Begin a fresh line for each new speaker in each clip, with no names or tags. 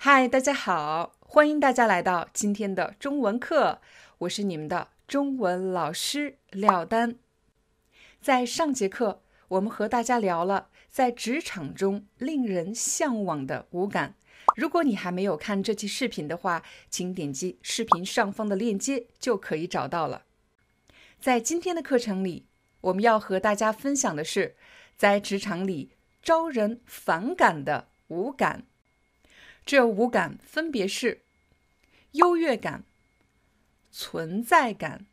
嗨，大家好，欢迎大家来到今天的中文课，我是你们的中文老师廖丹。在上节课，我们和大家聊了在职场中令人向往的五感。如果你还没有看这期视频的话，请点击视频上方的链接就可以找到了。在今天的课程里，我们要和大家分享的是在职场里招人反感的五感。这五感分别是优越感、存在感、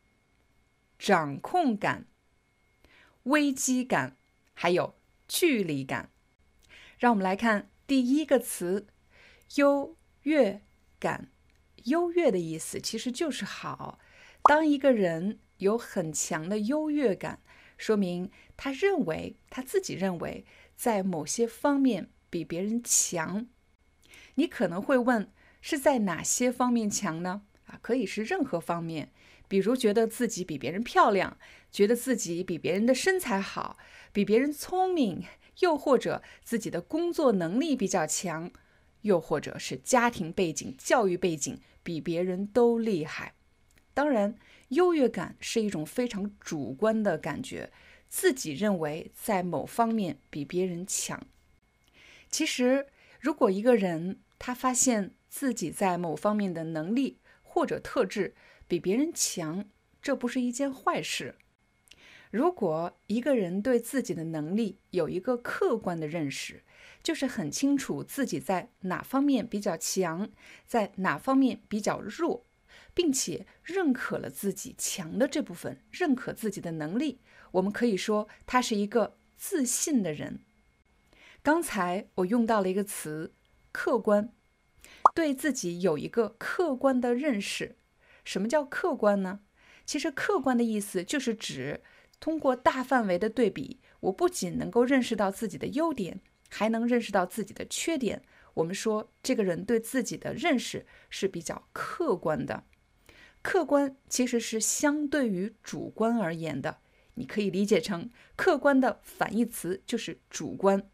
掌控感、危机感，还有距离感。让我们来看第一个词“优越感”。优越的意思其实就是好。当一个人有很强的优越感，说明他认为他自己认为在某些方面比别人强。你可能会问，是在哪些方面强呢？啊，可以是任何方面，比如觉得自己比别人漂亮，觉得自己比别人的身材好，比别人聪明，又或者自己的工作能力比较强，又或者是家庭背景、教育背景比别人都厉害。当然，优越感是一种非常主观的感觉，自己认为在某方面比别人强。其实，如果一个人，他发现自己在某方面的能力或者特质比别人强，这不是一件坏事。如果一个人对自己的能力有一个客观的认识，就是很清楚自己在哪方面比较强，在哪方面比较弱，并且认可了自己强的这部分，认可自己的能力，我们可以说他是一个自信的人。刚才我用到了一个词。客观，对自己有一个客观的认识。什么叫客观呢？其实客观的意思就是指通过大范围的对比，我不仅能够认识到自己的优点，还能认识到自己的缺点。我们说这个人对自己的认识是比较客观的。客观其实是相对于主观而言的，你可以理解成客观的反义词就是主观。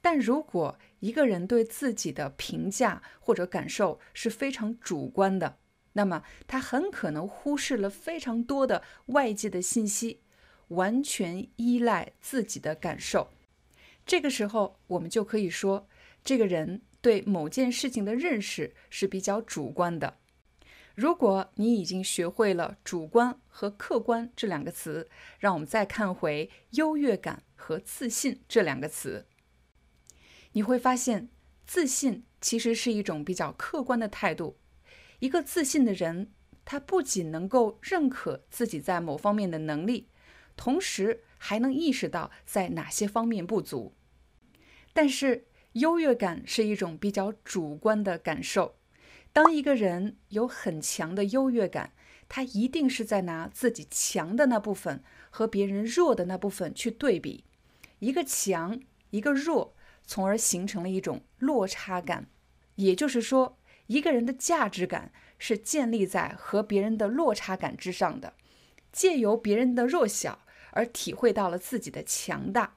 但如果一个人对自己的评价或者感受是非常主观的，那么他很可能忽视了非常多的外界的信息，完全依赖自己的感受。这个时候，我们就可以说，这个人对某件事情的认识是比较主观的。如果你已经学会了主观和客观这两个词，让我们再看回优越感和自信这两个词。你会发现，自信其实是一种比较客观的态度。一个自信的人，他不仅能够认可自己在某方面的能力，同时还能意识到在哪些方面不足。但是，优越感是一种比较主观的感受。当一个人有很强的优越感，他一定是在拿自己强的那部分和别人弱的那部分去对比，一个强，一个弱。从而形成了一种落差感，也就是说，一个人的价值感是建立在和别人的落差感之上的，借由别人的弱小而体会到了自己的强大。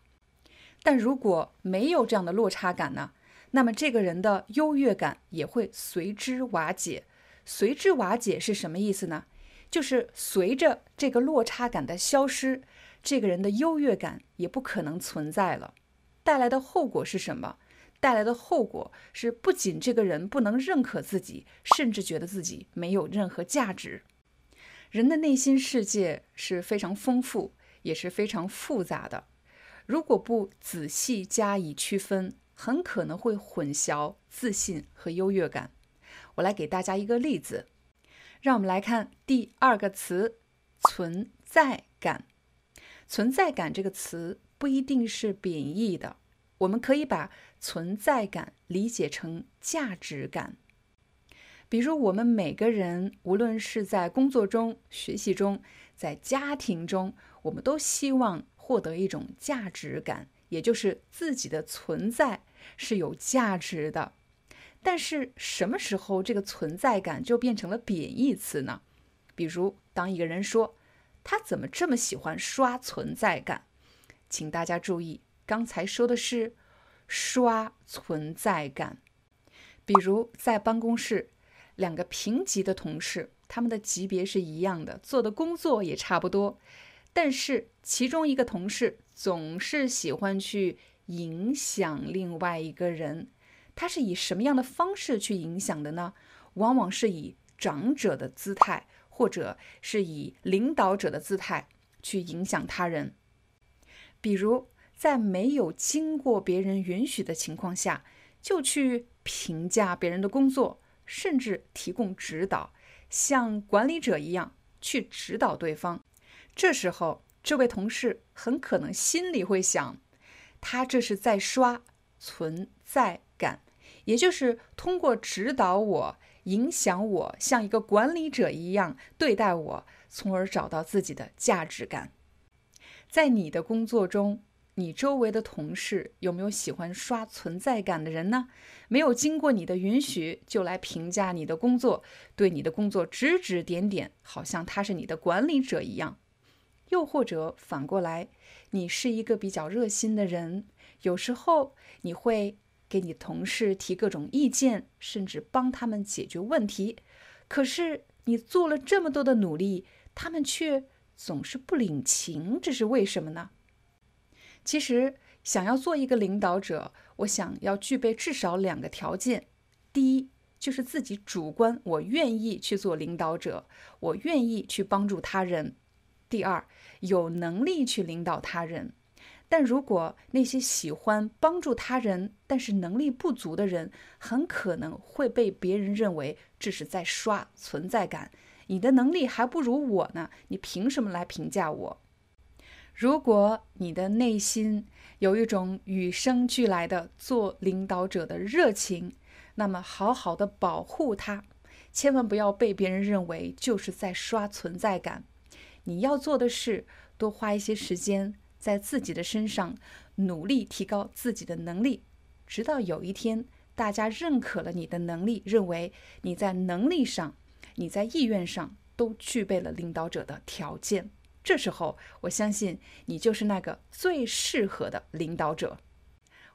但如果没有这样的落差感呢？那么这个人的优越感也会随之瓦解。随之瓦解是什么意思呢？就是随着这个落差感的消失，这个人的优越感也不可能存在了。带来的后果是什么？带来的后果是，不仅这个人不能认可自己，甚至觉得自己没有任何价值。人的内心世界是非常丰富，也是非常复杂的。如果不仔细加以区分，很可能会混淆自信和优越感。我来给大家一个例子，让我们来看第二个词“存在感”。存在感这个词。不一定是贬义的，我们可以把存在感理解成价值感。比如，我们每个人，无论是在工作中、学习中，在家庭中，我们都希望获得一种价值感，也就是自己的存在是有价值的。但是，什么时候这个存在感就变成了贬义词呢？比如，当一个人说他怎么这么喜欢刷存在感，请大家注意，刚才说的是刷存在感。比如在办公室。两个平级的同事，他们的级别是一样的，做的工作也差不多，但是其中一个同事总是喜欢去影响另外一个人。他是以什么样的方式去影响的呢？往往是以长者的姿态，或者是以领导者的姿态去影响他人。比如，在没有经过别人允许的情况下，就去评价别人的工作。甚至提供指导，像管理者一样去指导对方。这时候，这位同事很可能心里会想：他这是在刷存在感，也就是通过指导我、影响我，像一个管理者一样对待我，从而找到自己的价值感。在你的工作中，你周围的同事有没有喜欢刷存在感的人呢？没有经过你的允许就来评价你的工作，对你的工作指指点点，好像他是你的管理者一样。又或者反过来，你是一个比较热心的人，有时候你会给你同事提各种意见，甚至帮他们解决问题。可是你做了这么多的努力，他们却总是不领情，这是为什么呢？其实，想要做一个领导者，我想要具备至少两个条件。第一，就是自己主观，我愿意去做领导者，我愿意去帮助他人。第二，有能力去领导他人。但如果那些喜欢帮助他人，但是能力不足的人，很可能会被别人认为这是在刷存在感。你的能力还不如我呢，你凭什么来评价我？如果你的内心有一种与生俱来的做领导者的热情，那么好好的保护它，千万不要被别人认为就是在刷存在感。你要做的是多花一些时间在自己的身上，努力提高自己的能力，直到有一天大家认可了你的能力，认为你在能力上、你在意愿上都具备了领导者的条件。这时候，我相信你就是那个最适合的领导者。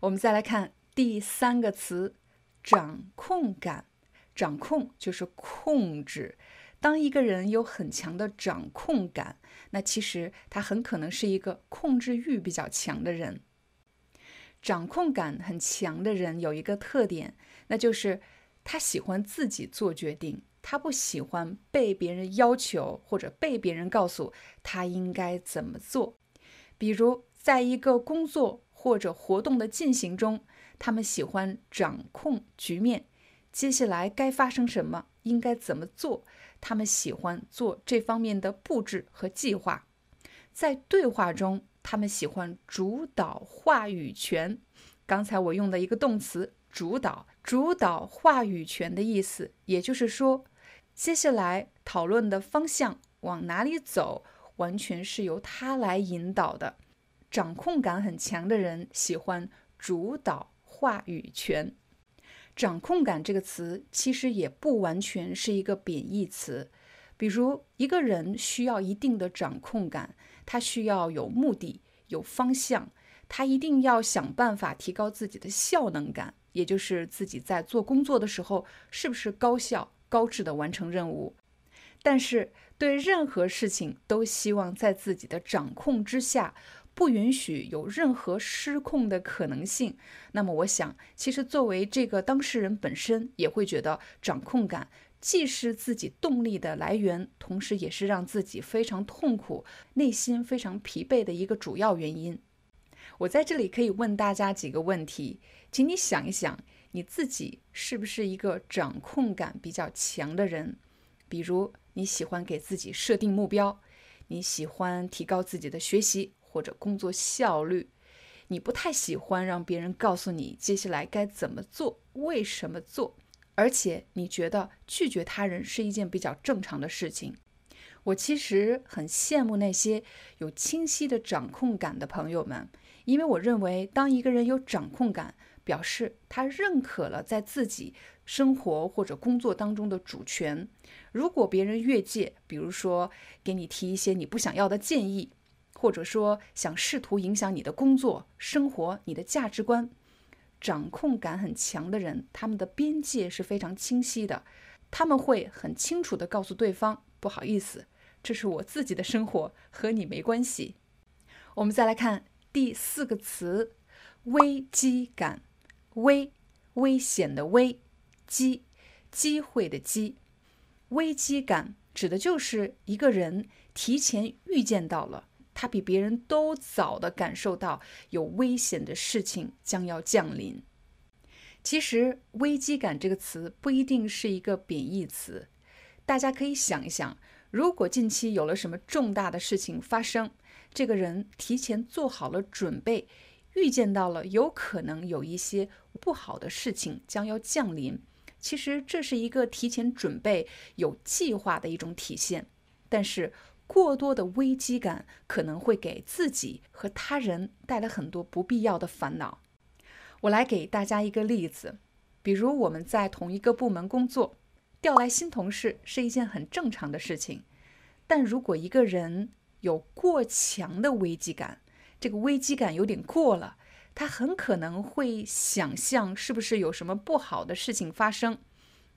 我们再来看第三个词——掌控感。掌控就是控制。当一个人有很强的掌控感，那其实他很可能是一个控制欲比较强的人。掌控感很强的人有一个特点，那就是他喜欢自己做决定。他不喜欢被别人要求或者被别人告诉他应该怎么做。比如，在一个工作或者活动的进行中，他们喜欢掌控局面，接下来该发生什么，应该怎么做，他们喜欢做这方面的布置和计划。在对话中，他们喜欢主导话语权。刚才我用的一个动词“主导”，主导话语权的意思，也就是说。接下来讨论的方向往哪里走，完全是由他来引导的。掌控感很强的人喜欢主导话语权。掌控感这个词其实也不完全是一个贬义词。比如一个人需要一定的掌控感，他需要有目的、有方向，他一定要想办法提高自己的效能感，也就是自己在做工作的时候是不是高效。高质的完成任务，但是对任何事情都希望在自己的掌控之下，不允许有任何失控的可能性。那么，我想，其实作为这个当事人本身，也会觉得掌控感既是自己动力的来源，同时也是让自己非常痛苦、内心非常疲惫的一个主要原因。我在这里可以问大家几个问题，请你想一想。你自己是不是一个掌控感比较强的人？比如你喜欢给自己设定目标，你喜欢提高自己的学习或者工作效率，你不太喜欢让别人告诉你接下来该怎么做、为什么做，而且你觉得拒绝他人是一件比较正常的事情。我其实很羡慕那些有清晰的掌控感的朋友们，因为我认为，当一个人有掌控感，表示他认可了在自己生活或者工作当中的主权。如果别人越界，比如说给你提一些你不想要的建议，或者说想试图影响你的工作、生活、你的价值观，掌控感很强的人，他们的边界是非常清晰的，他们会很清楚地告诉对方：“不好意思。”这是我自己的生活，和你没关系。我们再来看第四个词：危机感。危，危险的危；机，机会的机。危机感指的就是一个人提前预见到了，他比别人都早的感受到有危险的事情将要降临。其实，危机感这个词不一定是一个贬义词，大家可以想一想。如果近期有了什么重大的事情发生，这个人提前做好了准备，预见到了有可能有一些不好的事情将要降临。其实这是一个提前准备、有计划的一种体现。但是过多的危机感可能会给自己和他人带来很多不必要的烦恼。我来给大家一个例子，比如我们在同一个部门工作。调来新同事是一件很正常的事情，但如果一个人有过强的危机感，这个危机感有点过了，他很可能会想象是不是有什么不好的事情发生。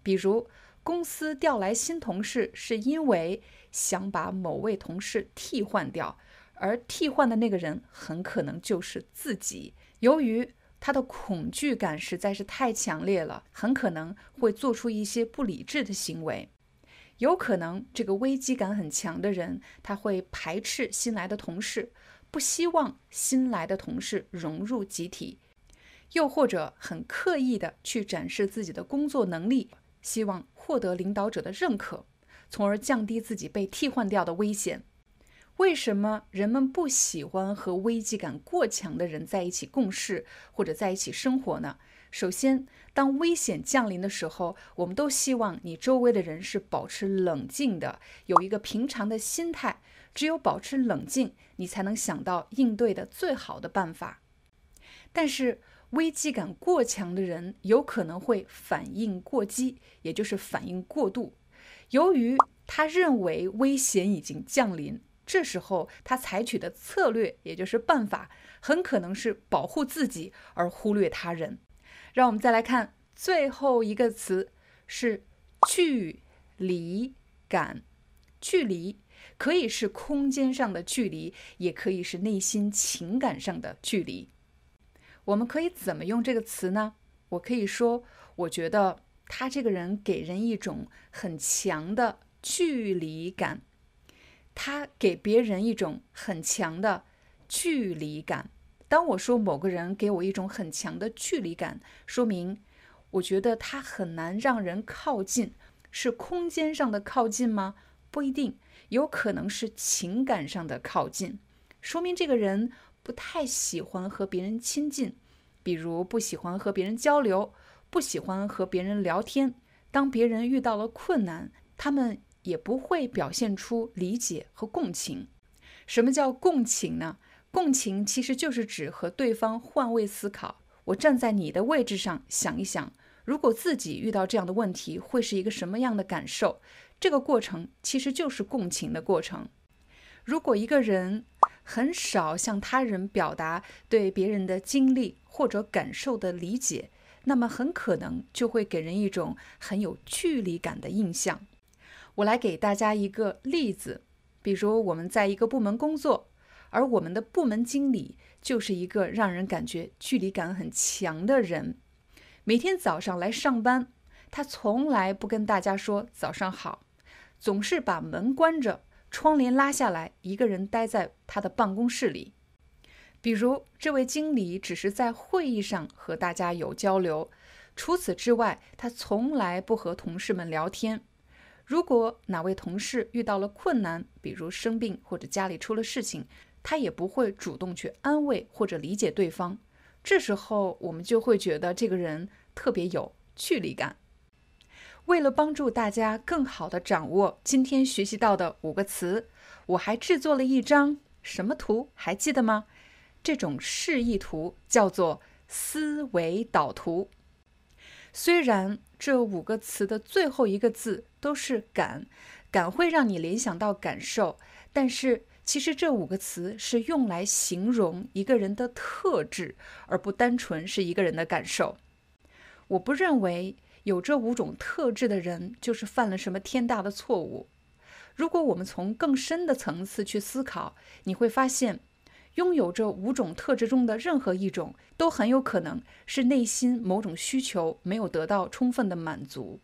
比如，公司调来新同事是因为想把某位同事替换掉，而替换的那个人很可能就是自己。由于他的恐惧感实在是太强烈了，很可能会做出一些不理智的行为。有可能这个危机感很强的人，他会排斥新来的同事，不希望新来的同事融入集体，又或者很刻意的去展示自己的工作能力，希望获得领导者的认可，从而降低自己被替换掉的危险。为什么人们不喜欢和危机感过强的人在一起共事或者在一起生活呢？首先，当危险降临的时候，我们都希望你周围的人是保持冷静的，有一个平常的心态。只有保持冷静，你才能想到应对的最好的办法。但是，危机感过强的人有可能会反应过激，也就是反应过度。由于他认为危险已经降临。这时候，他采取的策略，也就是办法，很可能是保护自己而忽略他人。让我们再来看最后一个词，是距离感。距离可以是空间上的距离，也可以是内心情感上的距离。我们可以怎么用这个词呢？我可以说，我觉得他这个人给人一种很强的距离感。他给别人一种很强的距离感。当我说某个人给我一种很强的距离感，说明我觉得他很难让人靠近。是空间上的靠近吗？不一定，有可能是情感上的靠近。说明这个人不太喜欢和别人亲近，比如不喜欢和别人交流，不喜欢和别人聊天。当别人遇到了困难，他们。也不会表现出理解和共情。什么叫共情呢？共情其实就是指和对方换位思考。我站在你的位置上想一想，如果自己遇到这样的问题，会是一个什么样的感受？这个过程其实就是共情的过程。如果一个人很少向他人表达对别人的经历或者感受的理解，那么很可能就会给人一种很有距离感的印象。我来给大家一个例子，比如我们在一个部门工作，而我们的部门经理就是一个让人感觉距离感很强的人。每天早上来上班，他从来不跟大家说早上好，总是把门关着，窗帘拉下来，一个人待在他的办公室里。比如这位经理只是在会议上和大家有交流，除此之外，他从来不和同事们聊天。如果哪位同事遇到了困难，比如生病或者家里出了事情，他也不会主动去安慰或者理解对方。这时候，我们就会觉得这个人特别有距离感。为了帮助大家更好的掌握今天学习到的五个词，我还制作了一张什么图？还记得吗？这种示意图叫做思维导图。虽然这五个词的最后一个字都是“感”，感会让你联想到感受，但是其实这五个词是用来形容一个人的特质，而不单纯是一个人的感受。我不认为有这五种特质的人就是犯了什么天大的错误。如果我们从更深的层次去思考，你会发现。拥有这五种特质中的任何一种，都很有可能是内心某种需求没有得到充分的满足。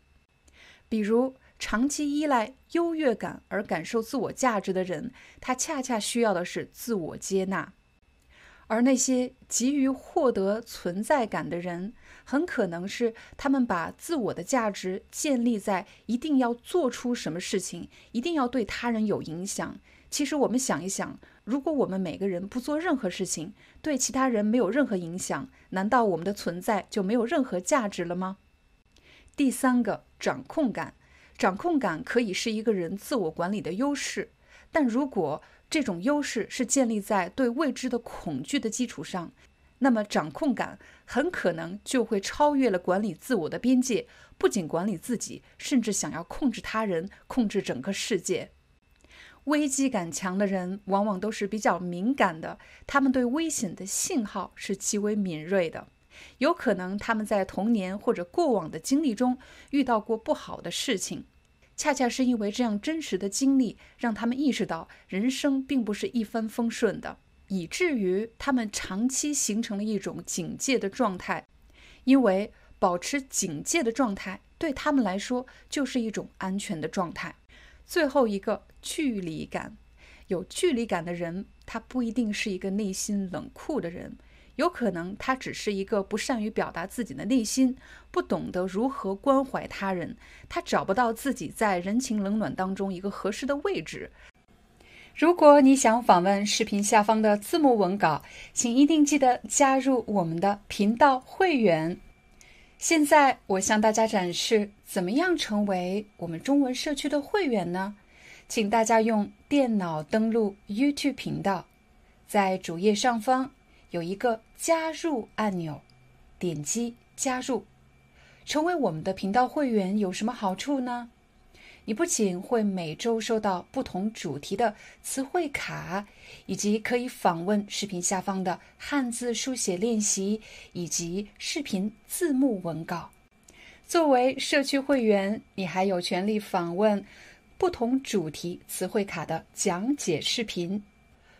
比如，长期依赖优越感而感受自我价值的人，他恰恰需要的是自我接纳；而那些急于获得存在感的人，很可能是他们把自我的价值建立在一定要做出什么事情，一定要对他人有影响。其实，我们想一想。如果我们每个人不做任何事情，对其他人没有任何影响，难道我们的存在就没有任何价值了吗？第三个，掌控感。掌控感可以是一个人自我管理的优势，但如果这种优势是建立在对未知的恐惧的基础上，那么掌控感很可能就会超越了管理自我的边界，不仅管理自己，甚至想要控制他人，控制整个世界。危机感强的人往往都是比较敏感的，他们对危险的信号是极为敏锐的。有可能他们在童年或者过往的经历中遇到过不好的事情，恰恰是因为这样真实的经历，让他们意识到人生并不是一帆风顺的，以至于他们长期形成了一种警戒的状态。因为保持警戒的状态对他们来说就是一种安全的状态。最后一个距离感，有距离感的人，他不一定是一个内心冷酷的人，有可能他只是一个不善于表达自己的内心，不懂得如何关怀他人，他找不到自己在人情冷暖当中一个合适的位置。如果你想访问视频下方的字幕文稿，请一定记得加入我们的频道会员。现在我向大家展示怎么样成为我们中文社区的会员呢？请大家用电脑登录 YouTube 频道，在主页上方有一个加入按钮，点击加入，成为我们的频道会员有什么好处呢？你不仅会每周收到不同主题的词汇卡，以及可以访问视频下方的汉字书写练习以及视频字幕文稿。作为社区会员，你还有权利访问不同主题词汇卡的讲解视频。